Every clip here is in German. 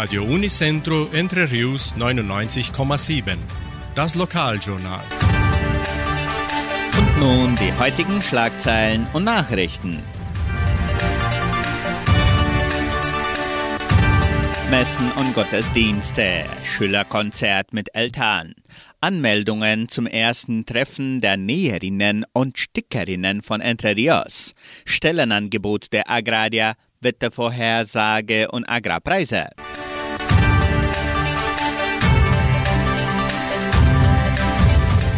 Radio Unicentro Entre Rius 99,7. Das Lokaljournal. Und nun die heutigen Schlagzeilen und Nachrichten. Messen und Gottesdienste, Schülerkonzert mit Eltern, Anmeldungen zum ersten Treffen der Näherinnen und Stickerinnen von Entre Rios, Stellenangebot der Agraria, Wettervorhersage und Agrarpreise.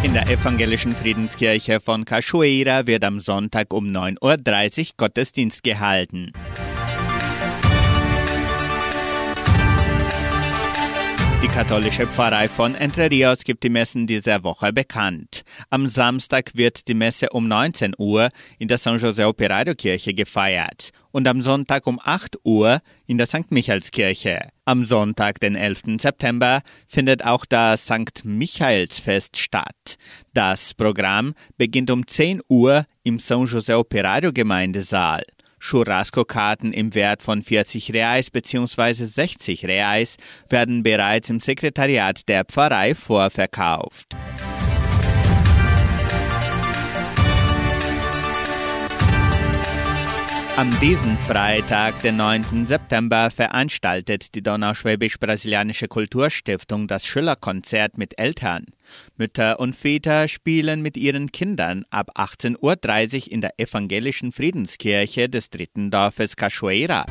In der evangelischen Friedenskirche von Cachoeira wird am Sonntag um 9.30 Uhr Gottesdienst gehalten. Katholische Pfarrei von Entre Rios gibt die Messen dieser Woche bekannt. Am Samstag wird die Messe um 19 Uhr in der San José Operario Kirche gefeiert und am Sonntag um 8 Uhr in der St. Michaelskirche. Am Sonntag, den 11. September, findet auch das St. Michaelsfest statt. Das Programm beginnt um 10 Uhr im San José Operario Gemeindesaal. Churrasco-Karten im Wert von 40 Reais bzw. 60 Reais werden bereits im Sekretariat der Pfarrei vorverkauft. Am diesen Freitag, den 9. September, veranstaltet die Donauschwäbisch-Brasilianische Kulturstiftung das Schillerkonzert mit Eltern. Mütter und Väter spielen mit ihren Kindern ab 18.30 Uhr in der evangelischen Friedenskirche des dritten Dorfes Cachoeira.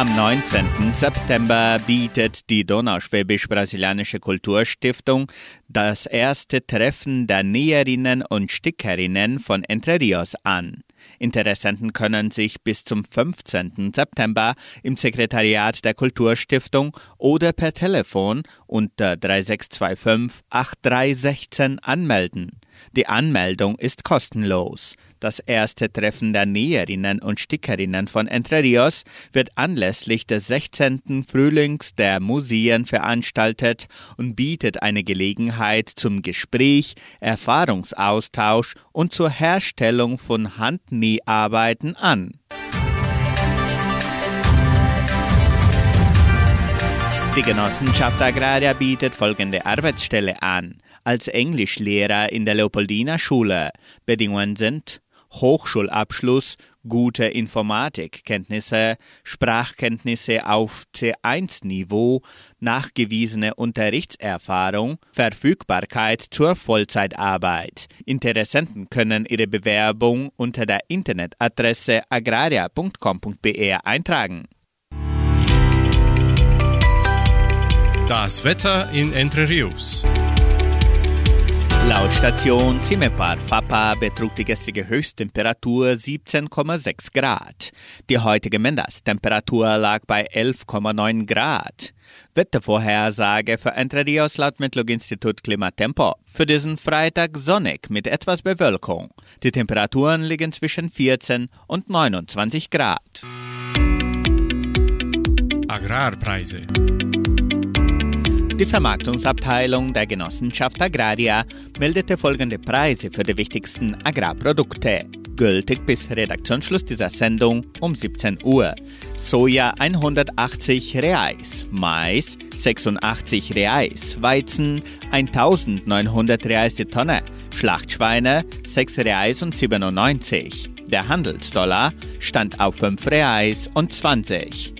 Am 19. September bietet die Donauschwäbisch-Brasilianische Kulturstiftung das erste Treffen der Näherinnen und Stickerinnen von Entre Rios an. Interessenten können sich bis zum 15. September im Sekretariat der Kulturstiftung oder per Telefon unter 3625 8316 anmelden. Die Anmeldung ist kostenlos. Das erste Treffen der Näherinnen und Stickerinnen von Entre Rios wird anlässlich des 16. Frühlings der Museen veranstaltet und bietet eine Gelegenheit zum Gespräch, Erfahrungsaustausch und zur Herstellung von Handnäharbeiten an. Die Genossenschaft Agraria bietet folgende Arbeitsstelle an. Als Englischlehrer in der Leopoldina Schule. Bedingungen sind Hochschulabschluss, gute Informatikkenntnisse, Sprachkenntnisse auf C1-Niveau, nachgewiesene Unterrichtserfahrung, Verfügbarkeit zur Vollzeitarbeit. Interessenten können ihre Bewerbung unter der Internetadresse agraria.com.br eintragen. Das Wetter in Entre Rios. Laut Station Cimepar Fapa betrug die gestrige Höchsttemperatur 17,6 Grad. Die heutige Mindesttemperatur lag bei 11,9 Grad. Wettervorhersage für Entre Rios laut Metlog-Institut Klimatempo. Für diesen Freitag sonnig mit etwas Bewölkung. Die Temperaturen liegen zwischen 14 und 29 Grad. Agrarpreise. Die Vermarktungsabteilung der Genossenschaft Agraria meldete folgende Preise für die wichtigsten Agrarprodukte. Gültig bis Redaktionsschluss dieser Sendung um 17 Uhr. Soja 180 Reais, Mais 86 Reais, Weizen 1900 Reais die Tonne, Schlachtschweine 6 Reais und 97. Der Handelsdollar stand auf 5 Reais und 20.